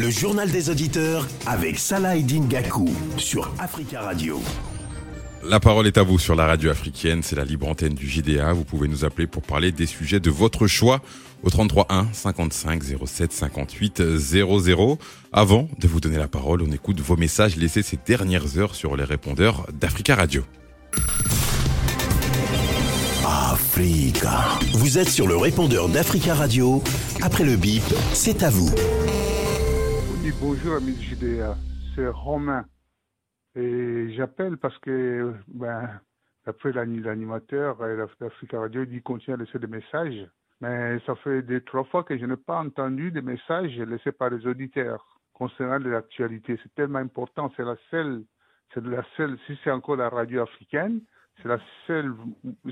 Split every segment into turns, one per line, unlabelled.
Le journal des auditeurs avec Salah Eddin Gakou sur Africa Radio.
La parole est à vous sur la radio africaine, c'est la libre antenne du JDA. Vous pouvez nous appeler pour parler des sujets de votre choix au 33 1 55 07 58 00. Avant de vous donner la parole, on écoute vos messages laissés ces dernières heures sur les répondeurs d'Africa Radio.
Africa. Vous êtes sur le répondeur d'Africa Radio. Après le bip, c'est à vous.
Bonjour amis JDA, c'est Romain. Et j'appelle parce que, ben, après l'animateur d'Africa Radio, il dit continue à laisser des messages. Mais ça fait deux, trois fois que je n'ai pas entendu des messages laissés par les auditeurs concernant l'actualité. C'est tellement important. C'est la seule, c'est la seule, si c'est encore la radio africaine, c'est la seule,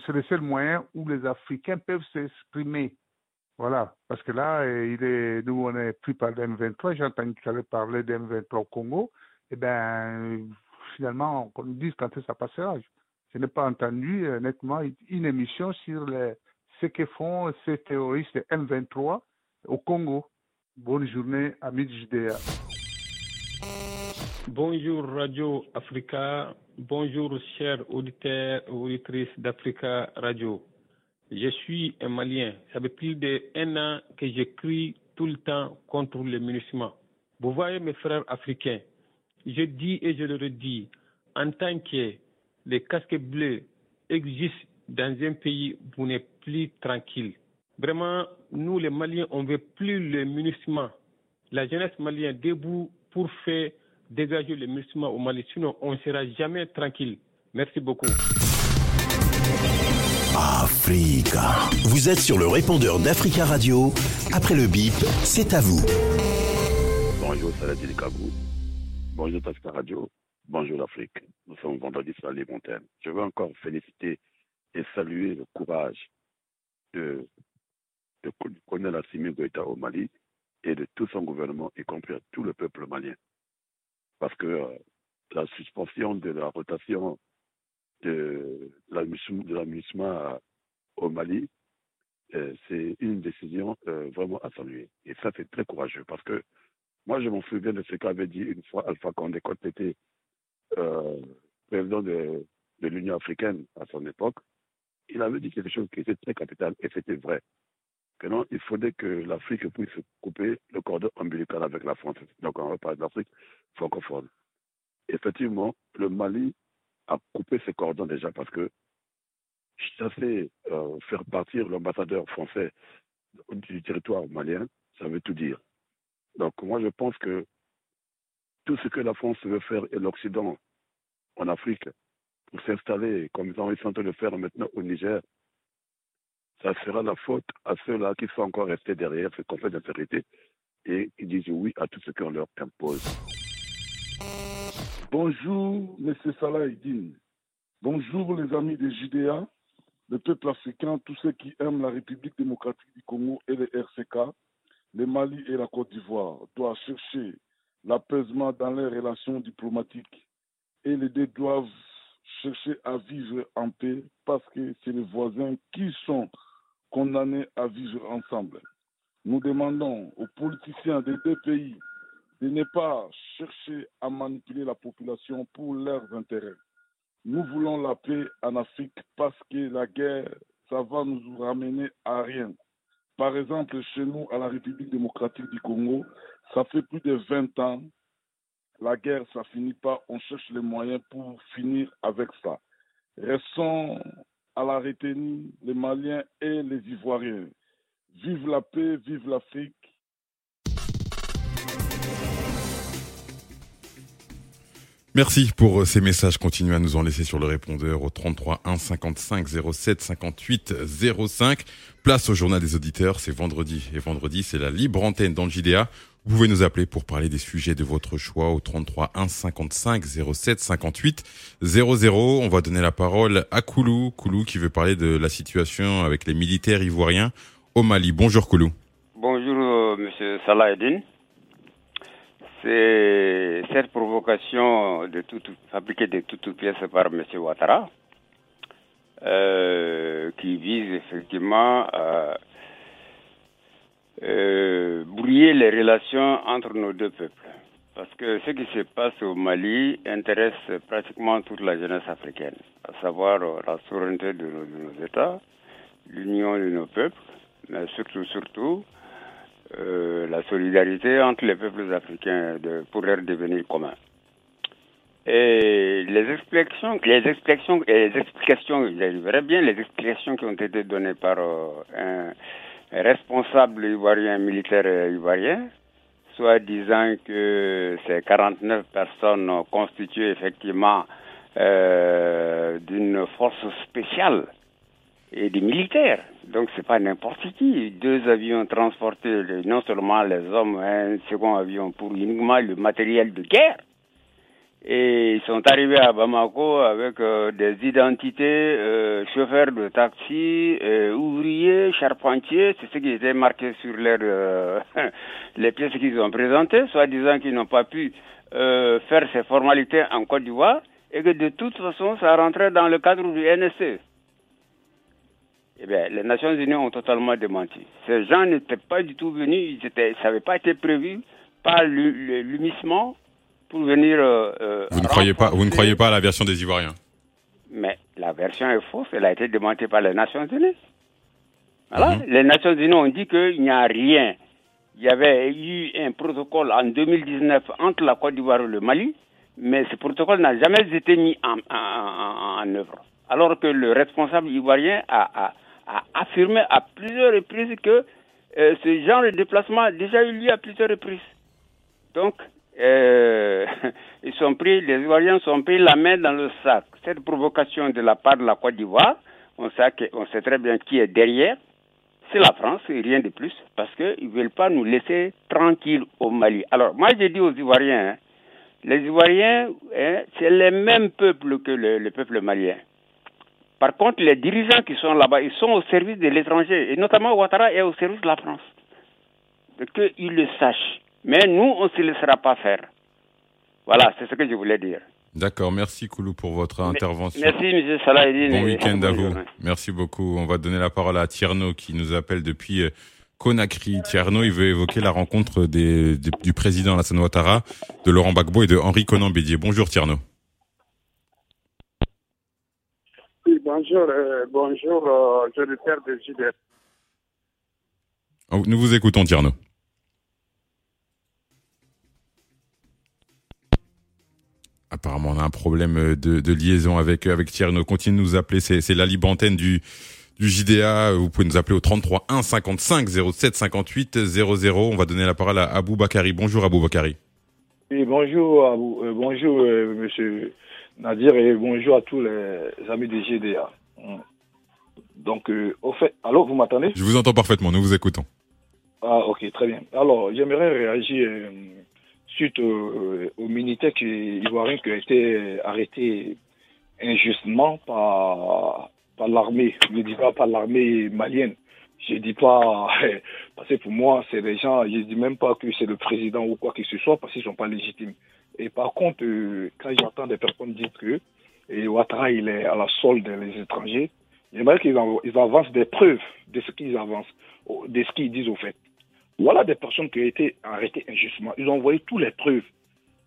c'est le seul moyen où les Africains peuvent s'exprimer. Voilà. Parce que là, est, nous, on n'est plus par d'M23. J'ai entendu que tu parler d'M23 au Congo. Eh bien, finalement, qu'on nous dise quand ça passera. Je n'ai pas entendu, honnêtement, une émission sur ce que font ces terroristes M23 au Congo. Bonne journée, amis JDA.
Bonjour Radio Africa, bonjour chers auditeurs et auditrices d'Africa Radio. Je suis un Malien. Ça fait plus d'un an que j'écris tout le temps contre le munissement. Vous voyez mes frères africains, je dis et je le redis, en tant que les casques bleus existent dans un pays, vous n'êtes plus tranquille. Vraiment, nous les Maliens, on ne veut plus le munissement. La jeunesse malienne debout pour faire dégager le musulman au Mali. Sinon, on ne sera jamais tranquille. Merci beaucoup.
Africa. Vous êtes sur le répondeur d'Africa Radio. Après le bip, c'est à vous.
Bonjour, Saladin Kabou. Bonjour, Africa Radio. Bonjour, l'Afrique. Nous sommes vendredi sur les montagnes. Je veux encore féliciter et saluer le courage de, de, colonel Assimi Goïta au Mali et de tout son gouvernement, y compris tout le peuple malien parce que euh, la suspension de la rotation de la de au Mali, euh, c'est une décision euh, vraiment à saluer. Et ça, c'est très courageux parce que moi, je m'en souviens de ce qu'avait dit une fois Alpha Condé quand il était président de, de l'Union africaine à son époque. Il avait dit quelque chose qui était très capital et c'était vrai. Que non, il faudrait que l'Afrique puisse couper le cordon ombilical avec la France. Donc, on va parler de l'Afrique francophone. Effectivement, le Mali a coupé ses cordons déjà parce que chasser, euh, faire partir l'ambassadeur français du territoire malien, ça veut tout dire. Donc moi je pense que tout ce que la France veut faire et l'Occident en Afrique pour s'installer comme ils sont en train de le faire maintenant au Niger, ça sera la faute à ceux-là qui sont encore restés derrière ce conseil d'insécurité et qui disent oui à tout ce qu'on leur impose.
Bonjour, M. Salah Eddin. Bonjour, les amis des JDA, le peuple africain, tous ceux qui aiment la République démocratique du Congo et les RCK, le Mali et la Côte d'Ivoire doivent chercher l'apaisement dans leurs relations diplomatiques et les deux doivent chercher à vivre en paix parce que c'est les voisins qui sont condamnés à vivre ensemble. Nous demandons aux politiciens des deux pays de ne pas chercher à manipuler la population pour leurs intérêts. Nous voulons la paix en Afrique parce que la guerre, ça va nous ramener à rien. Par exemple, chez nous, à la République démocratique du Congo, ça fait plus de 20 ans. La guerre, ça finit pas. On cherche les moyens pour finir avec ça. Restons à la retenue, les Maliens et les Ivoiriens. Vive la paix, vive l'Afrique.
Merci pour euh, ces messages. Continuez à nous en laisser sur le répondeur au 33 1 55 07 58 05. Place au journal des auditeurs. C'est vendredi. Et vendredi, c'est la libre antenne dans le JDA. Vous pouvez nous appeler pour parler des sujets de votre choix au 33 1 55 07 58 00. On va donner la parole à Koulou. Koulou qui veut parler de la situation avec les militaires ivoiriens au Mali. Bonjour Koulou.
Bonjour euh, Monsieur Salah c'est cette provocation de tout, fabriquée de toutes pièces par M. Ouattara, euh, qui vise effectivement à euh, lier les relations entre nos deux peuples. Parce que ce qui se passe au Mali intéresse pratiquement toute la jeunesse africaine, à savoir euh, la souveraineté de nos, de nos États, l'union de nos peuples, mais surtout, surtout, euh, la solidarité entre les peuples africains de, pour leur devenir commun. Et les explications, les explications, les explications, j'arriverai bien, les explications qui ont été données par euh, un responsable ivoirien, militaire ivoirien, soit disant que ces 49 personnes constituent effectivement euh, d'une force spéciale et des militaires. Donc c'est pas n'importe qui. Deux avions transportés, non seulement les hommes, un second avion pour uniquement le matériel de guerre. Et ils sont arrivés à Bamako avec euh, des identités, euh, chauffeurs de taxi, euh, ouvriers, charpentiers, c'est ce qui était marqué sur leur, euh, les pièces qu'ils ont présentées, soit disant qu'ils n'ont pas pu euh, faire ces formalités en Côte d'Ivoire et que de toute façon ça rentrait dans le cadre du NSC. Eh bien, les Nations Unies ont totalement démenti. Ces gens n'étaient pas du tout venus, ils étaient, ça n'avait pas été prévu par l'humissement pour venir. Euh,
vous ne croyez pas, vous ne croyez pas à la version des Ivoiriens?
Mais la version est fausse. Elle a été démentée par les Nations Unies. Voilà. -hmm. Les Nations Unies ont dit qu'il n'y a rien. Il y avait eu un protocole en 2019 entre la Côte d'Ivoire et le Mali, mais ce protocole n'a jamais été mis en, en, en, œuvre. Alors que le responsable ivoirien a, a, a affirmé à plusieurs reprises que euh, ce genre de déplacement a déjà eu lieu à plusieurs reprises. Donc, euh, ils sont pris, les Ivoiriens sont pris la main dans le sac. Cette provocation de la part de la Côte d'Ivoire, on sait, que, on sait très bien qui est derrière. C'est la France et rien de plus, parce qu'ils ne veulent pas nous laisser tranquilles au Mali. Alors, moi, j'ai dit aux Ivoiriens, hein, les Ivoiriens, hein, c'est le même peuple que le, peuple malien. Par contre, les dirigeants qui sont là-bas, ils sont au service de l'étranger, et notamment Ouattara est au service de la France. Qu'ils le sachent. Mais nous, on ne se laissera pas faire. Voilà, c'est ce que je voulais dire.
D'accord, merci Koulou pour votre intervention.
Merci M. Salahedine.
Bon week-end à vous. Merci beaucoup. On va donner la parole à Tierno qui nous appelle depuis Conakry. Tierno, il veut évoquer la rencontre des, des, du président Alassane Ouattara, de Laurent Gbagbo et de Henri Conan Bédier. Bonjour Tierno.
Oui, bonjour, euh, bonjour, euh, je le père de JDF.
Nous vous écoutons Tierno. Apparemment, on a un problème de, de liaison avec avec Tierno. Continuez de nous appeler. C'est la libre antenne du du JDA. Vous pouvez nous appeler au 33 1 55 07 58 00. On va donner la parole à Abou Bakari. Bonjour Abou Bakari.
Oui, bonjour Abou, euh, bonjour euh, Monsieur Nadir et bonjour à tous les amis du JDA. Donc, euh, au fait, alors vous m'entendez?
Je vous entends parfaitement. Nous vous écoutons.
Ah, ok, très bien. Alors, j'aimerais réagir suite au, au qui, ivoirien qui a été arrêté injustement par, par l'armée. Je ne dis pas par l'armée malienne. Je ne dis pas, parce que pour moi, c'est des gens, je ne dis même pas que c'est le président ou quoi que ce soit, parce qu'ils ne sont pas légitimes. Et par contre, quand j'entends des personnes dire que Ouattara, est à la solde des étrangers, j'aimerais qu'ils avancent des preuves de ce qu'ils avancent, de ce qu'ils disent au fait. Voilà des personnes qui ont été arrêtées injustement. Ils ont envoyé toutes les preuves.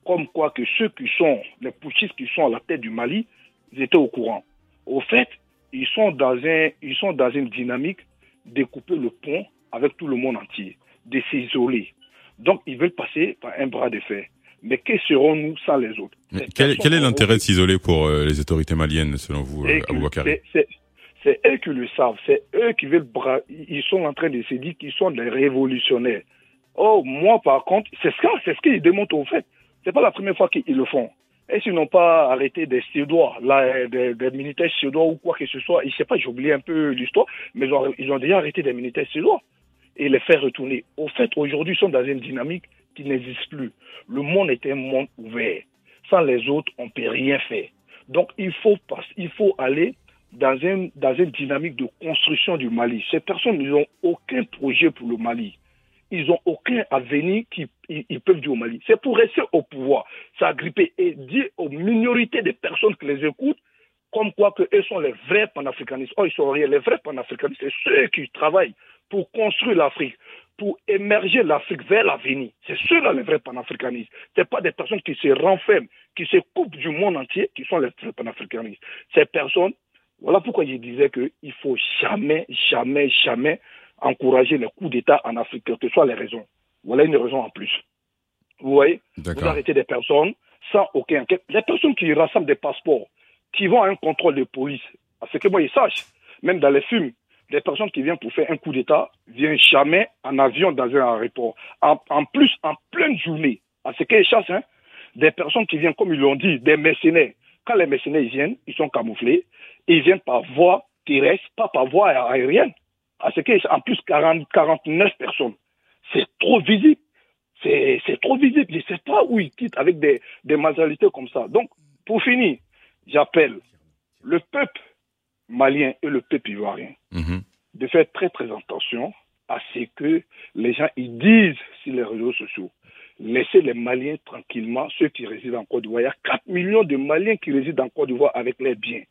Comme quoi que ceux qui sont, les putschistes qui sont à la tête du Mali, ils étaient au courant. Au fait, ils sont dans, un, ils sont dans une dynamique de couper le pont avec tout le monde entier, de s'isoler. Donc, ils veulent passer par un bras de fer. Mais que serons-nous sans les autres?
Quel, quel, est l'intérêt de s'isoler pour euh, les autorités maliennes, selon vous, euh, Aboubakari
c'est eux qui le savent, c'est eux qui veulent bra... ils sont en train de se dire qu'ils sont des révolutionnaires. Oh, moi par contre, c'est ce, c'est ce qu'ils démontrent au fait. C'est pas la première fois qu'ils le font. Et s'ils n'ont pas arrêté des Suédois, là, des, des, militaires suédois ou quoi que ce soit, je sais pas, j'ai oublié un peu l'histoire, mais ils ont, ils ont, déjà arrêté des militaires suédois et les faire retourner. Au fait, aujourd'hui, ils sont dans une dynamique qui n'existe plus. Le monde est un monde ouvert. Sans les autres, on peut rien faire. Donc, il faut, il faut aller dans, un, dans une dynamique de construction du Mali. Ces personnes n'ont aucun projet pour le Mali. Ils n'ont aucun avenir qu'ils ils peuvent dire au Mali. C'est pour rester au pouvoir, s'agripper et dire aux minorités de personnes qui les écoutent comme quoi que eux sont les vrais panafricanistes. Oh, ils sont rien. Les vrais panafricanistes, c'est ceux qui travaillent pour construire l'Afrique, pour émerger l'Afrique vers l'avenir. C'est ceux-là les vrais panafricanistes. Ce pas des personnes qui se renferment, qui se coupent du monde entier, qui sont les vrais panafricanistes. Ces personnes, voilà pourquoi je disais qu'il ne faut jamais, jamais, jamais encourager les coups d'État en Afrique, quelles que soient les raisons. Voilà une raison en plus. Vous voyez? Vous arrêtez des personnes sans aucun enquête. Les personnes qui rassemblent des passeports, qui vont à un contrôle de police, à ce que moi, ils sachent, même dans les films, des personnes qui viennent pour faire un coup d'État viennent jamais en avion dans un aéroport. En, plus, en pleine journée, à ce qu'ils chassent, hein, des personnes qui viennent, comme ils l'ont dit, des mercenaires. Quand les mercenaires viennent, ils sont camouflés, ils viennent par voie terrestre, pas par voie aérienne. À ce qu'ils en plus 40, 49 personnes. C'est trop visible. C'est trop visible. Je ne sais pas où ils quittent avec des, des comme ça. Donc, pour finir, j'appelle le peuple malien et le peuple ivoirien mhm. de faire très très attention à ce que les gens ils disent sur les réseaux sociaux. Laissez les Maliens tranquillement, ceux qui résident en Côte d'Ivoire. Il y a 4 millions de Maliens qui résident en Côte d'Ivoire avec les biens.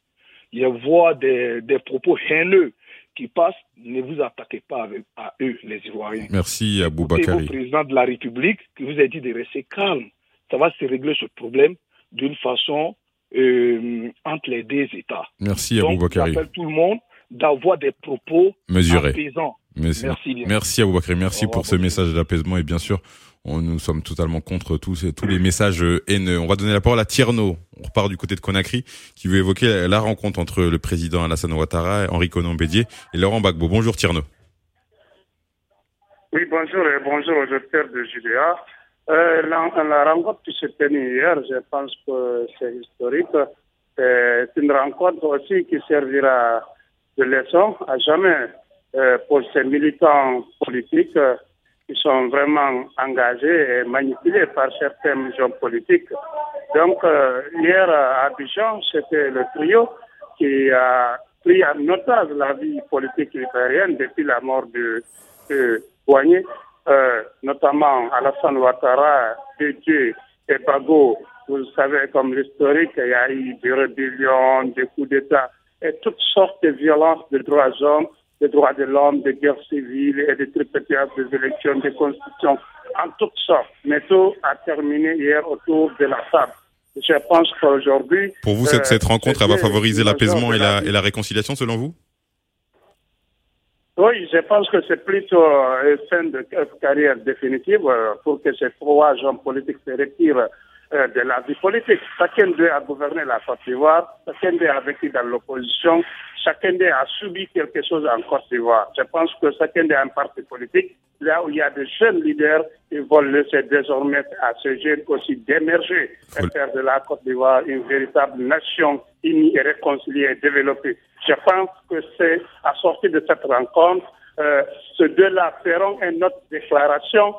Il y a des, des propos haineux qui passent. Ne vous attaquez pas avec, à eux, les Ivoiriens.
Merci, Aboubakari.
le président de la République qui vous a dit de rester calme. Ça va se régler ce problème d'une façon euh, entre les deux États.
Merci à Donc,
J'appelle tout le monde d'avoir des propos
mesurés.
Apaisants.
Merci, bien. Merci à Merci pour ce message d'apaisement et bien sûr, on, nous sommes totalement contre tous, tous les messages haineux. On va donner la parole à Tierno. On repart du côté de Conakry, qui veut évoquer la rencontre entre le président Alassane Ouattara, Henri Conan Bédier et Laurent Gbagbo. Bonjour Tierno.
Oui, bonjour et bonjour aux auditeurs de JDA. Euh, la, rencontre qui s'est tenue hier, je pense que c'est historique. C'est une rencontre aussi qui servira de leçon à jamais euh, pour ces militants politiques euh, qui sont vraiment engagés et manipulés par certains gens politiques. Donc, hier à Abidjan, c'était le trio qui a pris en otage la vie politique libérienne depuis la mort de, de euh, notamment Alassane Ouattara, Dieu et Bago, vous savez, comme l'historique, il y a eu des rébellions, des coups d'État et toutes sortes de violences des droits de l'homme, des droits de l'homme, des guerres civiles et des tripétiages des élections, des constitutions, en toutes sortes. Mais tout a terminé hier autour de la table. Je pense qu'aujourd'hui...
Pour vous, cette, cette euh, rencontre, elle va favoriser l'apaisement et la, et la réconciliation, selon vous?
Oui, je pense que c'est plutôt une fin de carrière définitive euh, pour que ces trois gens politiques se retirent euh, de la vie politique. Chacun d'eux a gouverné la Côte d'Ivoire, chacun d'eux a vécu dans l'opposition, chacun d'eux a subi quelque chose en Côte d'Ivoire. Je pense que chacun d'eux a un parti politique. Là où il y a des jeunes leaders, ils vont laisser désormais à ces jeunes aussi d'émerger et faire de la Côte d'Ivoire une véritable nation unie et réconciliée et développée. Je pense que c'est à sortir de cette rencontre, euh, ces deux-là feront une autre déclaration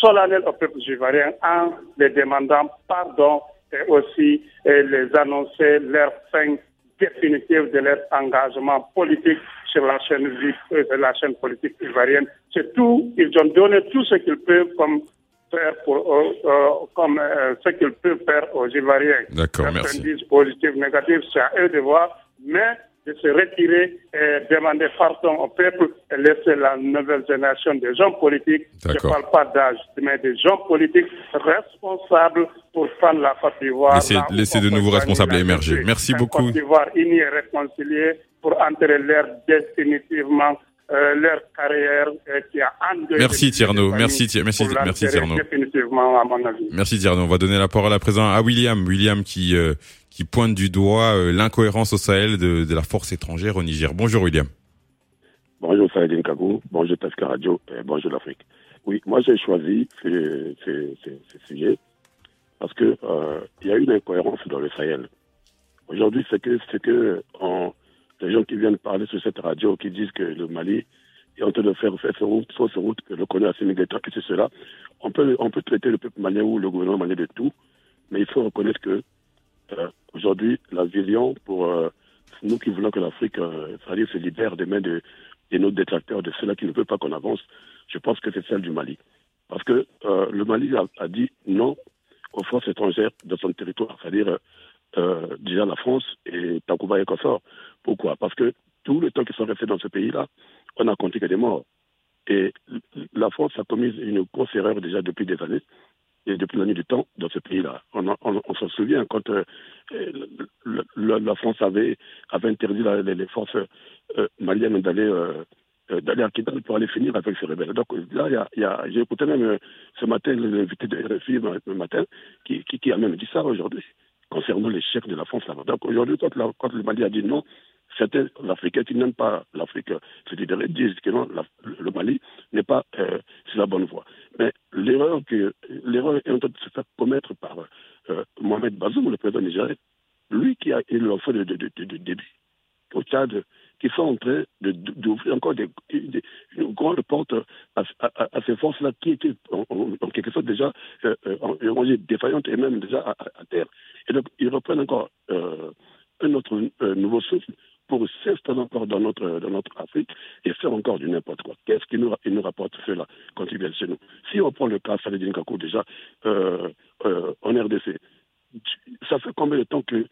solennelle au peuple ivoirien en les demandant pardon et aussi les annoncer leur fin définitive de leur engagement politique sur la chaîne euh, la chaîne politique ivoirienne. C'est tout, ils ont donné tout ce qu'ils peuvent comme faire pour, euh, euh, comme ce qu'ils peuvent faire aux Ivoiriens.
D'accord, merci.
positif, négatif, c'est à eux de voir, mais de se retirer et demander pardon au peuple et laisser la nouvelle génération des gens politiques, je ne parle pas d'âge, mais des gens politiques responsables pour prendre la Côte d'Ivoire.
Laissez, de nouveaux responsables émerger. Merci beaucoup.
Côte d'Ivoire unie et réconciliée pour entrer l'air définitivement euh, leur carrière euh, qui a
Merci Tierno, merci, merci, merci Tierno. Merci Tierno. On va donner la parole à présent à William, William qui euh, qui pointe du doigt l'incohérence au Sahel de, de, la force étrangère au Niger. Bonjour William.
Bonjour Saïdine Kabou, bonjour Tasca Radio, et bonjour l'Afrique. Oui, moi j'ai choisi ce, ce, ce, sujet parce que il y a une incohérence dans le Sahel. Aujourd'hui, c'est que c'est que en les gens qui viennent parler sur cette radio, qui disent que le Mali est en train de faire fausse route, fausse route, que le connaît assez négatif, que c'est cela. On peut, on peut traiter le peuple malien ou le gouvernement malien de tout, mais il faut reconnaître que euh, aujourd'hui, la vision pour euh, nous qui voulons que l'Afrique euh, se libère des mains de, de nos détracteurs, de ceux-là qui ne veulent pas qu'on avance, je pense que c'est celle du Mali. Parce que euh, le Mali a, a, dit non aux forces étrangères de son territoire, c'est-à-dire euh, déjà la France et Takuba et Kossor. Pourquoi? Parce que tout le temps qu'ils sont restés dans ce pays-là, on a compté que des morts. Et la France a commis une grosse erreur déjà depuis des années et depuis l'année du temps dans ce pays-là. On, s'en souvient quand euh, la, France avait, avait interdit les, forces euh, maliennes d'aller euh, d'aller à Kidal pour aller finir avec ces rebelles. Donc là, y a, j'ai écouté même ce matin l'invité de RFI le matin qui, qui, a même dit ça aujourd'hui concernant les chefs de la France là-bas. Donc aujourd'hui, quand, quand le Mali a dit non, certains Africains qui n'aiment pas l'Afrique c'est-à-dire disent que non, le Mali n'est pas euh, sur la bonne voie. Mais l'erreur que l'erreur est en train de se faire commettre par euh, Mohamed Bazoum, le président nigérien, lui qui a élu l'enfant de, de, de, début au Tchad, qui sont en train d'ouvrir encore des, une grande porte à, ces forces-là qui étaient en, quelque sorte déjà euh, euh défaillantes et même déjà à, terre. Et donc, ils reprennent encore euh, un autre nouveau souffle pour s'installer encore dans notre, dans notre Afrique et faire encore du n'importe quoi. Qu'est-ce qui nous, nous rapporte cela quand ils viennent chez nous? Si on prend le cas Saladin Kakou déjà en RDC, ça fait combien de temps que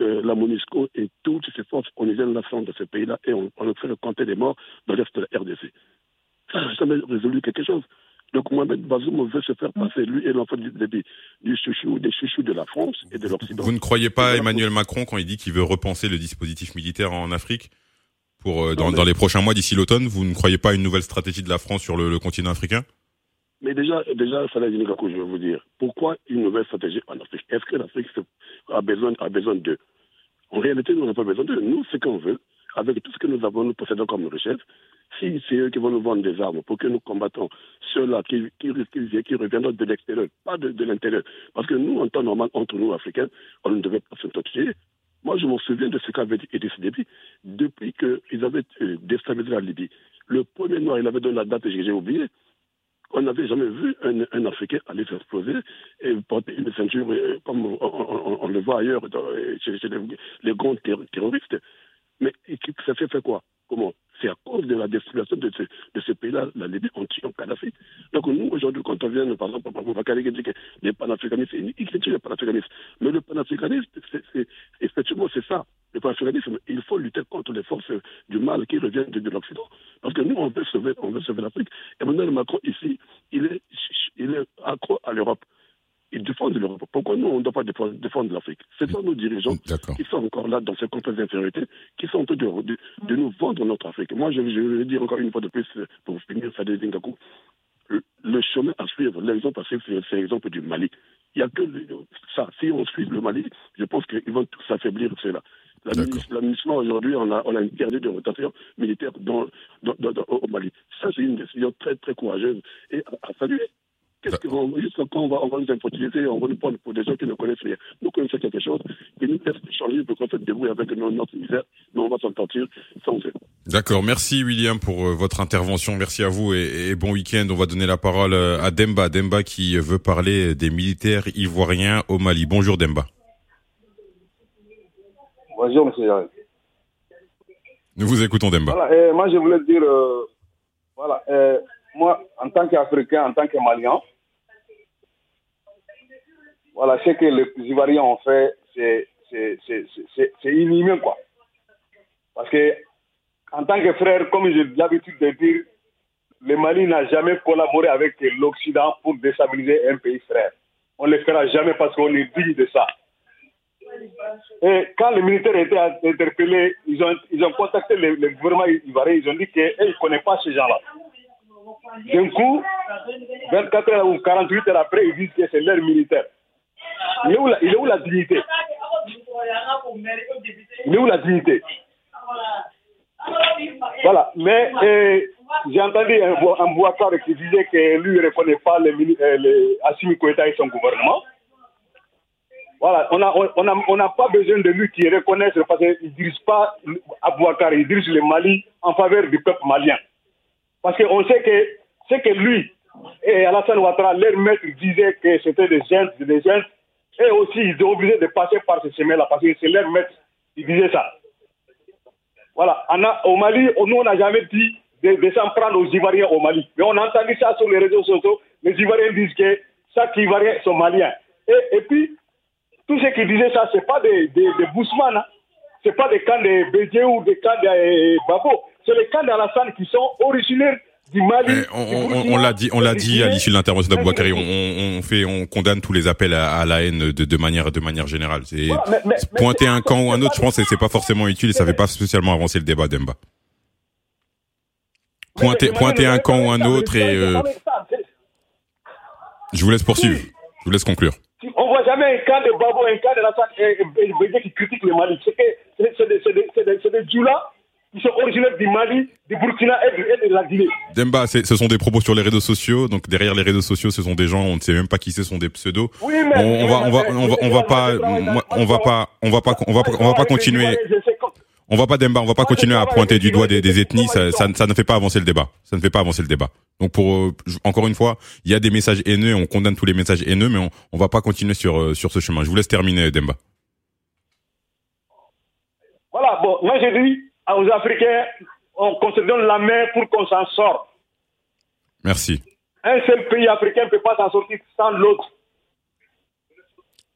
euh, la MONUSCO et toutes ses forces onusiennes l'ensemble de ce pays-là et on, on fait le compter des morts dans l'est de la RDC Ça n'a jamais résolu quelque chose. Donc Mohamed Bazoum veut se faire passer, lui et l'enfant du, du, chouchou, des chouchous de la France et de l'Occident.
Vous ne croyez pas Emmanuel Macron quand il dit qu'il veut repenser le dispositif militaire en Afrique pour euh, dans, dans, les prochains mois d'ici l'automne? Vous ne croyez pas à une nouvelle stratégie de la France sur le, continent africain?
Mais déjà, déjà, ça je vais vous dire? Pourquoi une nouvelle stratégie en Afrique? Est-ce que l'Afrique a besoin, a besoin d'eux? En réalité, nous n'avons pas besoin d'eux. Nous, ce qu'on veut, avec tout ce que nous avons, nous possédons comme richesse, si c'est eux qui vont nous vendre des armes pour que nous combattons ceux-là qui, qui, reviendront de l'extérieur, pas de, de l'intérieur. Parce que nous, en temps normal, entre nous, Africains, on ne devait pas toucher. Moi, je me souviens de ce qu'avait dit Idriss Déby depuis qu'ils avaient euh, déstabilisé la Libye. Le premier noir, il avait donné la date, j'ai oublié. On n'avait jamais vu un, Africain aller s'exploser et porter une ceinture euh, comme on, le voit ailleurs euh, chez, les, les, grands terroristes. Mais ça fait fait quoi? Comment? C'est à cause de la destruction de ce, pays-là, la Libye, en tuant Kadhafi. Donc nous, aujourd'hui, quand on vient, par exemple, on va dit que les panafricanistes, ils critiquent les panafricanistes. Mais le panafricanisme, c'est, effectivement, c'est ça. Le panafricanisme, il faut lutter contre les forces du mal qui reviennent de, l'Occident. Parce que nous, on veut sauver, on veut sauver l'Afrique. Emmanuel Macron, ici, il est, il est accro à l'Europe ils défendent l'Europe. Pourquoi nous, on ne doit pas défendre, l'Afrique? C'est ça nos dirigeants qui sont encore là dans ces complexes d'infériorité, qui sont en train de, de, nous vendre notre Afrique. Moi, je, je veux dire encore une fois de plus, pour finir, ça Ngakou, le chemin à suivre, l'exemple à suivre, c'est l'exemple du Mali. Il n'y a que ça. Si on suit le Mali, je pense qu'ils vont tous s'affaiblir, cela. L'administration aujourd'hui, on a, on a interdit de rotation militaire dans, dans, au Mali. Ça, c'est une décision très, très courageuse et à saluer. Qu'est-ce qu'on juste quand on va, on va nous imposer, on va nous prendre pour des gens qui ne connaissent rien. Nous connaissons quelque chose, qui nous laisse changer pour qu'on se débrouille avec notre misère, mais on va s'en sortir sans eux.
D'accord, merci William pour euh, votre intervention, merci à vous et, et, bon week-end. On va donner la parole euh, à Demba, Demba qui veut parler des militaires ivoiriens au Mali. Bonjour Demba.
Bonjour monsieur
Nous vous écoutons Demba.
Voilà, et moi je voulais dire, euh, voilà, euh, moi en tant qu'Africain, en tant que Malien, voilà, ce que les Ivoiriens ont fait, c'est inhumain, quoi. Parce que, en tant que frère, comme j'ai l'habitude de dire, le Mali n'a jamais collaboré avec l'Occident pour déstabiliser un pays frère. On ne le fera jamais parce qu'on est digne de ça. Et quand les militaires étaient interpellés, ils ont, ils ont contacté le, gouvernement ivoirien, ils ont dit qu'ils ne connaissent pas ces gens-là. D'un coup, 24 heures ou 48 heures après, ils disent que c'est leur militaire. Il est où la, il est où la dignité? Il est où la dignité? Voilà, mais euh, j'ai entendu un, un qui disait que lui ne reconnaît pas les, euh, les et son gouvernement. Voilà, on n'a on a, on a pas besoin de lui qui reconnaisse parce qu'il ne dirige pas Abouakar, il dirige le Mali en faveur du peuple malien. Parce qu'on sait que c'est que lui et Alassane Ouattara, leur maître, disait que c'était des gens, des gens et aussi, ils sont obligés de passer par ce chemin-là parce que c'est leur maître qui disait ça. Voilà. au Mali, nous, on n'a jamais dit de, s'en prendre aux Ivoiriens au Mali. Mais on a entendu ça sur les réseaux sociaux. Les Ivoiriens disent que chaque Ivoirien sont maliens. Et, et puis, tous ceux qui disaient ça, ce n'est pas des, des, ce n'est pas des camps de Bédié ou des camps de Babo. C'est les camps d'Alassane qui sont originaires du Mali.
Eh, on, l'a dit, on l'a dit à l'issue de l'intervention d'Aboubakari. On, on, fait, on condamne tous les appels à, la haine de, de, manière, de manière générale. C'est pointer un camp ou un autre. Je pense que c'est pas forcément utile et ça fait pas spécialement avancer le débat, Demba. Pointer, pointer un camp ou un autre et euh, je vous laisse poursuivre. Je vous laisse conclure.
On voit jamais un cas de Babo, un cas de la qui critique le Mali. C'est des, des, des qui sont originaires du Mali, du Burkina et de, la Guinée.
Demba, ce sont des propos sur les réseaux sociaux. Donc derrière les réseaux sociaux, ce sont des gens, on ne sait même pas qui ce sont des pseudos.
Oui, mais
on, va, on va, on va, on va pas, on va pas, on va pas, on va, on va pas continuer. On va pas Demba, on va pas continuer à pointer du doigt des, des ethnies. Ça, ça, ça, ne fait pas avancer le débat. Ça ne fait pas avancer le débat. Donc pour euh, encore une fois, il y a des messages haineux, on condamne tous les messages haineux, mais on, on va pas continuer sur euh, sur ce chemin. Je vous laisse terminer, Demba.
Voilà. Bon, moi j'ai dit aux Africains, on, qu'on se donne la main pour qu'on s'en sorte.
Merci.
Un seul pays africain ne peut pas s'en sortir sans l'autre.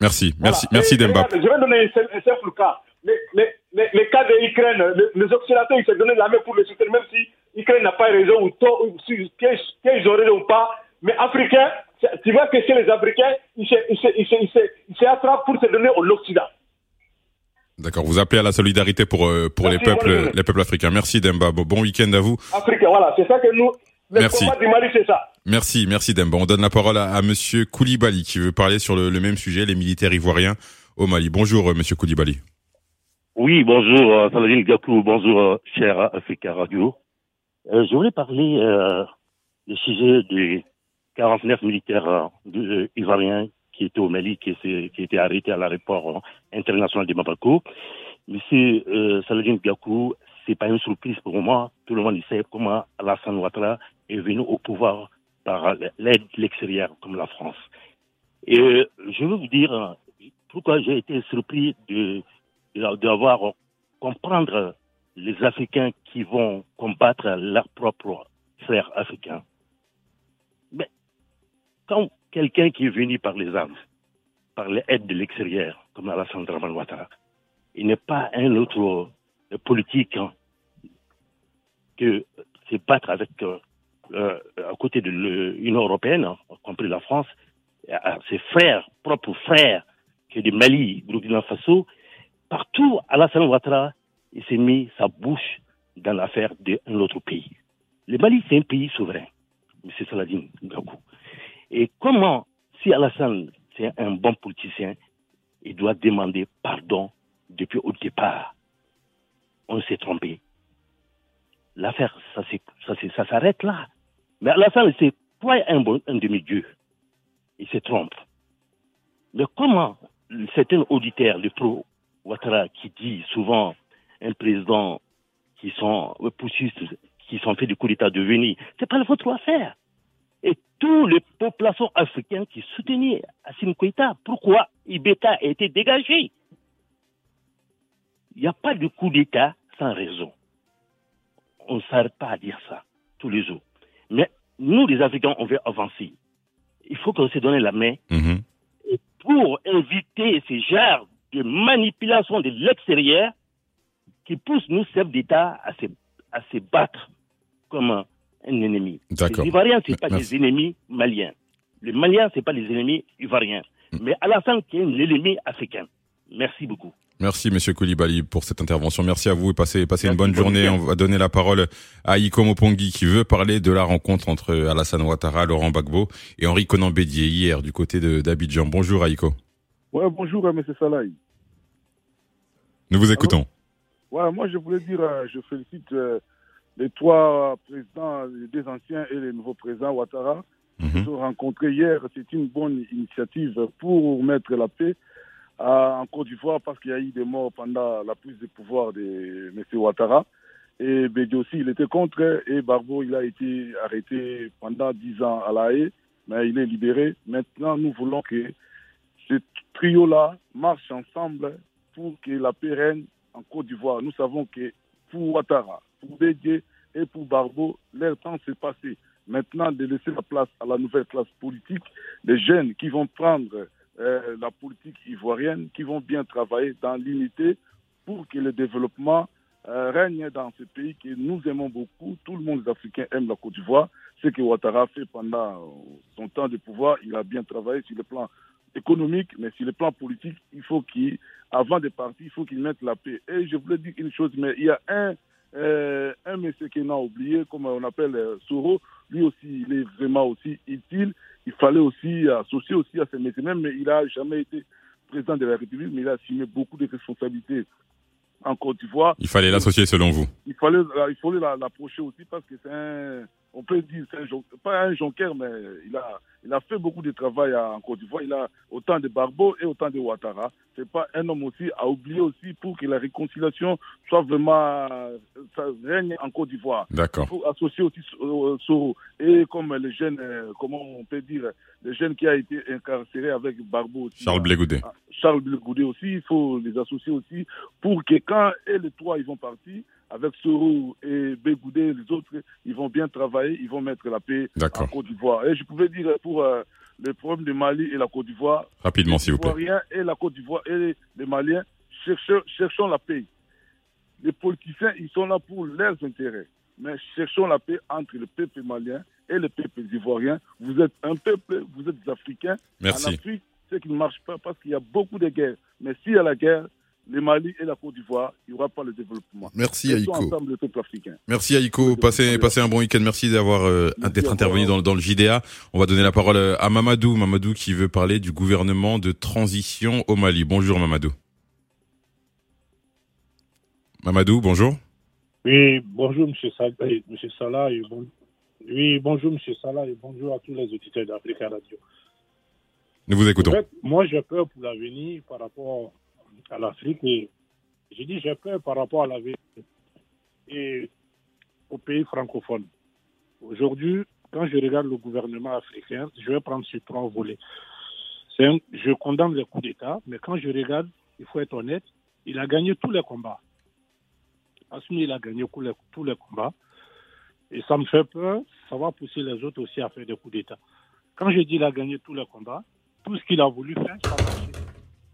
Merci, merci, merci Demba.
Je vais donner un simple cas les, cas de l'Ukraine, les, Occidentaux, ils se donnaient la main pour le soutenir, même si l'Ukraine n'a pas raison ou tort, ou qu'ils auraient ou pas. Mais Africains, tu vois que chez les Africains, ils s'attrapent pour se donner au l'Occident.
D'accord, vous appelez à la solidarité pour, euh, pour les, peuples, les peuples africains. Merci Demba, bon week-end à vous.
Africain, voilà, c'est ça que nous, le
merci.
du Mali, c'est ça.
Merci, merci Demba. On donne la parole à, Monsieur Koulibaly qui veut parler sur le, le même sujet, les militaires ivoiriens au Mali. Bonjour euh, Monsieur Koulibaly.
Oui, bonjour, euh, Saladin Gakou, bonjour, euh, cher Africa Radio. Euh, je voulais parler euh, du sujet des 49 militaires euh, ivoiriens qui étaient au Mali, qui, étaient arrêtés à l'aéroport international de Mabako. Monsieur euh, Saladin Gakou, c'est pas une surprise pour moi. Tout le monde sait comment Alassane Ouattara est venu au pouvoir par l'aide de l'extérieur, comme la France. Et je veux vous dire pourquoi j'ai été surpris de d'avoir comprendre les Africains qui vont combattre leurs propres frères africains. Mais quand quelqu'un qui est venu par les armes, par l'aide de l'extérieur, comme Alassane Draman Ouattara, il n'est pas un autre politique hein, que se battre avec euh, euh, à côté de l'Union européenne, hein, compris la France, à ses frères, propres frères, que du Mali, Burkina Faso, Partout, Alassane Ouattara, il s'est mis sa bouche dans l'affaire d'un autre pays. Le Mali, c'est un pays souverain, M. Saladin Gakou. Et comment, si Alassane, c'est un bon politicien, il doit demander pardon depuis au départ? On s'est trompé. L'affaire, ça, s'arrête là. Mais Alassane, c'est pas un, un demi-dieu. Il se trompe. Mais comment certains auditeurs, les pro Ouattara qui dit souvent un président qui sont poussistes, qui sont faits du coup d'État de venir, c'est pas votre affaire. Et tous les populations africaines qui soutenaient Assim Koïta, pourquoi Ibeka a été dégagé? Il n'y a pas de coup d'État sans raison. On ne s'arrête pas à dire ça tous les jours. Mais nous, les Africains, on veut avancer. Il faut qu'on se donne la main
mhm.
et pour éviter ces genres de manipulation de l'extérieur qui pousse nous, chefs d'État, à se, à se battre comme un, ennemi. Les Ivoiriens, ce pas des ennemis maliens. Les Maliens, ce pas les ennemis ivoiriens. Mm. Mais à la fin, qui est l'ennemi africain. Merci beaucoup.
Merci, Monsieur Koulibaly, pour cette intervention. Merci à vous et passez, passez une bonne journée. On va donner la parole à Ikomo Pongi qui veut parler de la rencontre entre Alassane Ouattara, Laurent Gbagbo et Henri Conan Bédier hier du côté d'Abidjan. Bonjour, Aïko.
Ouais, bonjour, M. Salaï.
Nous vous écoutons.
ouais, moi, je voulais dire, euh, je félicite euh, les trois présidents, les deux anciens et les nouveaux présidents Ouattara. mhm. se sont rencontrés hier. C'est une bonne initiative pour mettre la paix en Côte d'Ivoire parce qu'il y a eu des morts pendant la prise de pouvoir de M. Ouattara. Et Bédi aussi, il était contre. Et Barbeau, il a été arrêté pendant dix ans à La Haye, mais il est libéré. Maintenant, nous voulons que ce trio-là marche ensemble pour que la paix règne en Côte d'Ivoire. Nous savons que pour Ouattara, pour Bédié et pour Barbeau, leur temps s'est passé. Maintenant, de laisser la place à la nouvelle classe politique, des jeunes qui vont prendre euh, la politique ivoirienne, qui vont bien travailler dans l'unité pour que le développement euh, règne dans ce pays que nous aimons beaucoup. Tout le monde, les Africains, aiment la Côte d'Ivoire. Ce que Ouattara a fait pendant son temps de pouvoir, il a bien travaillé sur le plan économique, mais sur le plan politique, il faut qu'il, avant de partir, il faut qu'il mette la paix. Et je voulais dire une chose, mais il y a un, euh, un monsieur qui n'a oublié, comme on appelle euh, Soro, lui aussi, il est vraiment aussi utile. Il fallait aussi associer aussi à ce métier même, mais il n'a jamais été président de la République, mais il a assumé beaucoup de responsabilités en Côte d'Ivoire.
Il fallait l'associer selon vous?
Il fallait, il fallait l'approcher aussi parce que c'est un, on peut dire, c'est un, pas un jonqueur, mais il a, il a fait beaucoup de travail en Côte d'Ivoire. Il a autant de Barbeau et autant de Ouattara. C'est pas un homme aussi à oublier aussi pour que la réconciliation soit vraiment, ça règne en Côte d'Ivoire.
D'accord.
Il faut associer aussi Soro. Et comme les jeunes, comment on peut dire, les jeunes qui a été incarcéré avec Barbeau aussi.
Charles Blégoudet.
Charles Blégoudet aussi, il faut les associer aussi pour que quand et les trois ils vont partir, avec Soro et Bégoudé, les autres, ils vont bien travailler, ils vont mettre la paix en Côte d'Ivoire. Et je pouvais dire pour euh, les problèmes du Mali et la Côte d'Ivoire.
Rapidement, s'il vous plaît.
et la Côte d'Ivoire et les Maliens, cherchons, cherchons la paix. Les politiciens, ils sont là pour leurs intérêts. Mais cherchons la paix entre le peuple malien et le peuple ivoirien. Vous êtes un peuple, vous êtes des Africains.
Merci.
En Afrique, c'est qui ne marche pas parce qu'il y a beaucoup de guerres. Mais s'il y a la guerre, le Mali et la Côte d'Ivoire, il n'y aura pas le développement.
Merci Aïko.
ensemble le peuple africain.
Merci Aïko. Passez, passez un bon week-end. Merci d'avoir euh, d'être intervenu dans, dans, le JDA. On va donner la parole euh, à Mamadou. Mamadou qui veut parler du gouvernement de transition au Mali. Bonjour Mamadou. Mamadou, bonjour.
Oui, bonjour Monsieur Salah, Monsieur Salah et bon... Oui, bonjour Monsieur Salah et bonjour à tous les auditeurs d'Africa Radio.
Nous vous écoutons.
En fait, moi, j'ai peur pour l'avenir par rapport à l'Afrique j'ai dit j'ai peur par rapport à l'avenir et aux pays francophones. Aujourd'hui, quand je regarde le gouvernement africain, je vais prendre sur trois volets. Je condamne les coups d'État, mais quand je regarde, il faut être honnête, il a gagné tous les combats. Assumi, il a gagné tous les combats. Et ça me fait peur, ça va pousser les autres aussi à faire des coups d'État. Quand je dis qu'il a gagné tous les combats, tout ce qu'il a voulu faire, ça.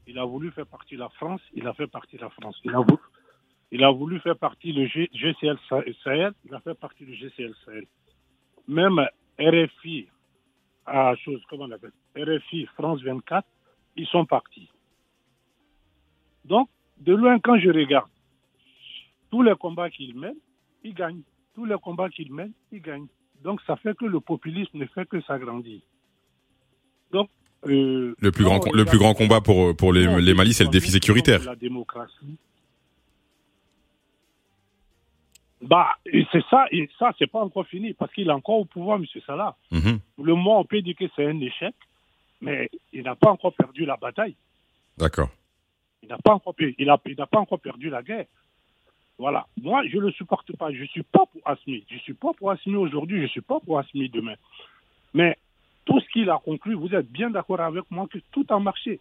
Il a voulu faire partie de la France, il a fait partie de la France. Il a voulu, faire partie du GCL Sahel, il a fait partie du GCL Sahel. Même RFI, à chose, comment on appelle RFI, France 24, ils sont partis. Donc, de loin, quand je regarde tous les combats qu'il mène, il gagne. Tous les combats qu'il mène, il gagne. Donc, ça fait que le populisme ne fait que s'agrandir. Donc, euh,
le plus grand, le plus grand combat pour pour les, les Mali, c'est le défi sécuritaire.
La démocratie. Bah, c'est ça, et ça, c'est pas encore fini parce qu'il est encore au pouvoir, M. Salah.
Mhm.
Le mot, on peut dire que c'est un échec, mais il n'a pas encore perdu la bataille.
D'accord.
Il n'a pas encore, il a, il n'a pas encore perdu la guerre. Voilà. Moi, je ne le supporte pas. Je suis pas pour Asmi. Je suis pas pour Asmi aujourd'hui. Je suis pas pour Asmi demain. Mais tout ce qu'il a conclu, vous êtes bien d'accord avec moi que tout a marché.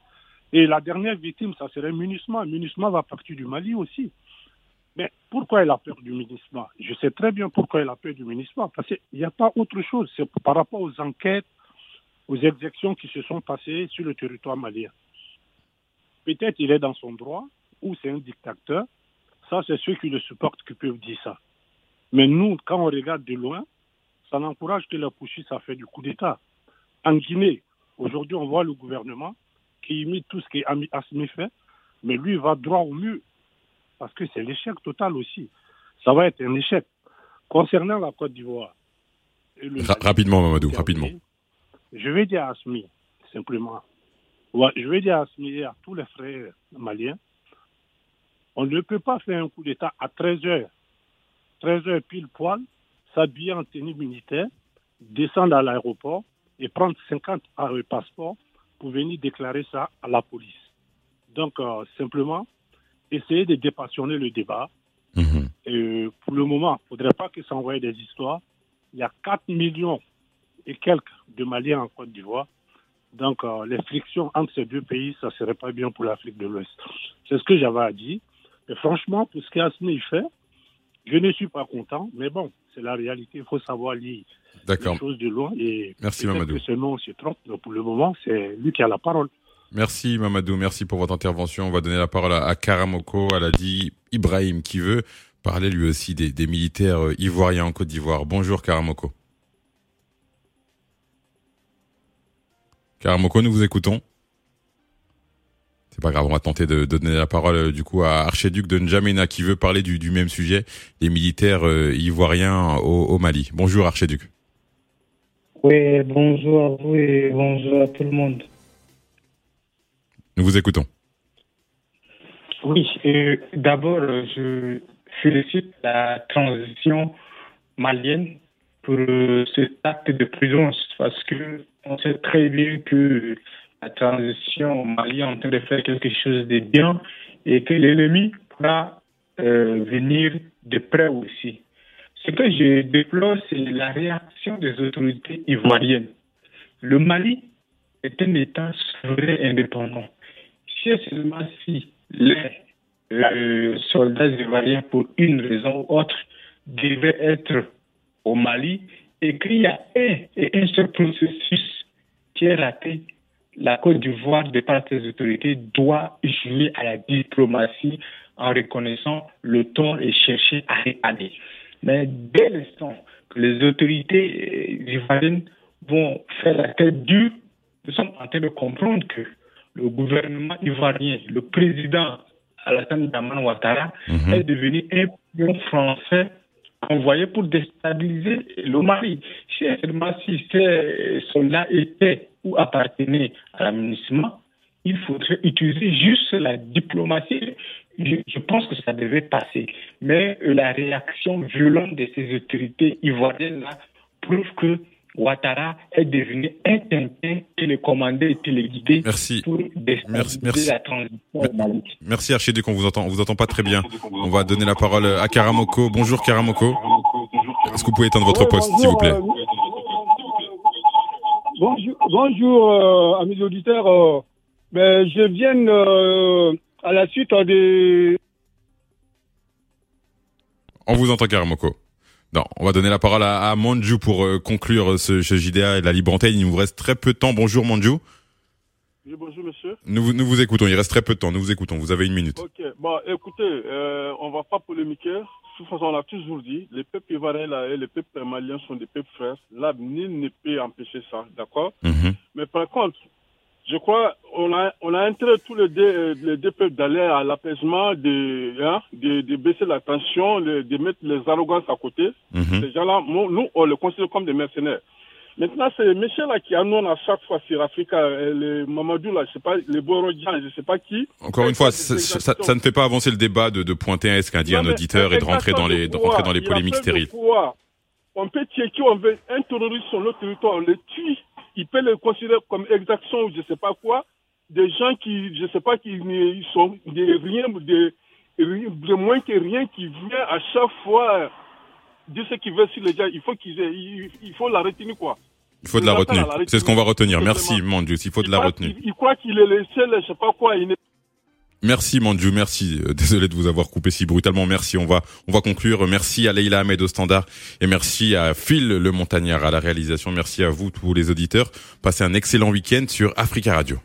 Et la dernière victime, ça serait Munisma. Munisma va partir du Mali aussi. Mais pourquoi il a peur du Munisma Je sais très bien pourquoi il a peur du Munisma. Parce qu'il n'y a pas autre chose. C'est par rapport aux enquêtes, aux exécutions qui se sont passées sur le territoire malien. Peut-être il est dans son droit, ou c'est un dictateur. Ça, c'est ceux qui le supportent qui peuvent dire ça. Mais nous, quand on regarde de loin, ça n'encourage que la poursuite à faire du coup d'État. En Guinée, aujourd'hui, on voit le gouvernement qui imite tout ce qu'Asmi fait, mais lui va droit au mur parce que c'est l'échec total aussi. Ça va être un échec. Concernant la Côte d'Ivoire.
Ra rapidement, Mamadou, rapidement.
Je vais dire à Asmi, simplement. Je vais dire à Asmi et à tous les frères maliens, on ne peut pas faire un coup d'État à 13 heures, 13 heures pile poil, s'habiller en tenue militaire, descendre à l'aéroport et prendre 50 passeports pour venir déclarer ça à la police. Donc, euh, simplement, essayer de dépassionner le débat.
Mhm.
Et pour le moment, il ne faudrait pas que ça envoie des histoires. Il y a 4 millions et quelques de Maliens en Côte d'Ivoire. Donc, euh, les frictions entre ces deux pays, ça ne serait pas bien pour l'Afrique de l'Ouest. C'est ce que j'avais à dire. Et franchement, pour ce qu'Asmi fait, je ne suis pas content, mais bon, c'est la réalité. Il faut savoir lire les choses de loin. Et
Merci Mamadou.
Que ce nom se trompe, mais pour le moment, c'est lui qui a la parole.
Merci Mamadou, merci pour votre intervention. On va donner la parole à, à Karamoko, à la dit Ibrahim qui veut Parler lui aussi des, des militaires euh, ivoiriens en Côte d'Ivoire. Bonjour Karamoko. Karamoko, nous vous écoutons. C'est pas grave, on va tenter de, de donner la parole euh, du coup à Archiduc de N'Djamena qui veut parler du, du même sujet, les militaires euh, ivoiriens au, au Mali. Bonjour Archiduc.
Oui, bonjour à vous et bonjour à tout le monde.
Nous vous écoutons.
Oui, d'abord, je félicite la transition malienne pour euh, cet acte de prudence parce que on sait très bien que la transition au Mali en train de faire quelque chose de bien et que l'ennemi pourra euh, venir de près aussi. Ce que je déplore, c'est la réaction des autorités ivoiriennes. Le Mali est un État souverain indépendant. Si seulement si les euh, soldats ivoiriens, pour une raison ou autre, devaient être au Mali et qu'il y a un et un seul processus qui est raté, la Côte d'Ivoire, de par ses autorités, doit jouer à la diplomatie en reconnaissant le tort et chercher à réparer. Mais dès l'instant que les autorités euh, ivoiriennes vont faire la tête dure, nous sommes en train de comprendre que le gouvernement ivoirien, le président Alassane Daman Ouattara,
Mhm.
est devenu un pion français envoyé pour déstabiliser le Mali. Si seulement si ces soldats étaient ou appartenaient à l'amunissement, il faudrait utiliser juste la diplomatie. Je, je pense que ça devait passer. Mais euh, la réaction violente de ces autorités ivoiriennes-là prouve que Ouattara est devenu un tintin commandant et téléguidé
Merci.
pour déstabiliser
merci.
la transition au Mali.
Merci Archiduc, on vous entend, on vous entend pas très bien. On va donner la parole à Karamoko. Bonjour Karamoko. Est-ce que vous pouvez éteindre votre poste, s'il vous plaît
Bonjour, bonjour euh, amis auditeurs. euh, ben, je viens euh, à la suite des...
On vous entend Karamoko. Non, on va donner la parole à, à Manju pour euh, conclure ce, ce JDA et la libre antenne. Il nous reste très peu de temps. Bonjour Manju.
Oui, bonjour monsieur.
Nous, vous- nous vous écoutons. Il reste très peu de temps. Nous vous écoutons. Vous avez une minute.
Ok, bon, écoutez, euh, on va pas polémiquer. Toute façon, on l'a toujours dit, les peuples ivoiriens là, et les peuples maliens sont des peuples frères. Là, nul ne peut empêcher ça, d'accord
Mhm.
Mais par contre, je crois on a on a intérêt tous les deux, euh, les deux peuples d'aller à l'apaisement, de, hein, de, de baisser la tension, de, de mettre les arrogances à côté.
Mhm.
Ces gens-là, nous, nous, on les considère comme des mercenaires. Maintenant, c'est là qui annoncent à chaque fois sur Africa, euh, les Mamadou là, je sais pas, les Borodjan, je sais pas qui.
Encore une fois, ça, ça- ça ne fait pas avancer le débat de, de pointer un est-ce qu'un dit un auditeur et de rentrer dans les, de rentrer dans les polémiques
de
stériles.
On peut tuer qui on veut. Un terroriste sur notre territoire, on le tue. Il peut le considérer comme exaction ou je sais pas quoi. Des gens qui, je sais pas, qui ne- ils sont de rien, de, de moins que rien, qui vient à chaque fois dire ce qu'ils veulent sur les gens. Il faut qu'ils il, il faut la retenir quoi.
Il faut de la retenue. C'est ce qu'on va retenir. Merci. Manju. Il faut de la retenue.
Il, croit qu'il est le seul, je sais pas quoi.
Merci Manju, merci. Euh, Désolé de vous avoir coupé si brutalement. Merci. On va on va conclure. Merci à Leila Ahmed au standard et merci à Phil le montagnard à la réalisation. Merci à vous tous les auditeurs. Passez un excellent week-end sur Africa Radio.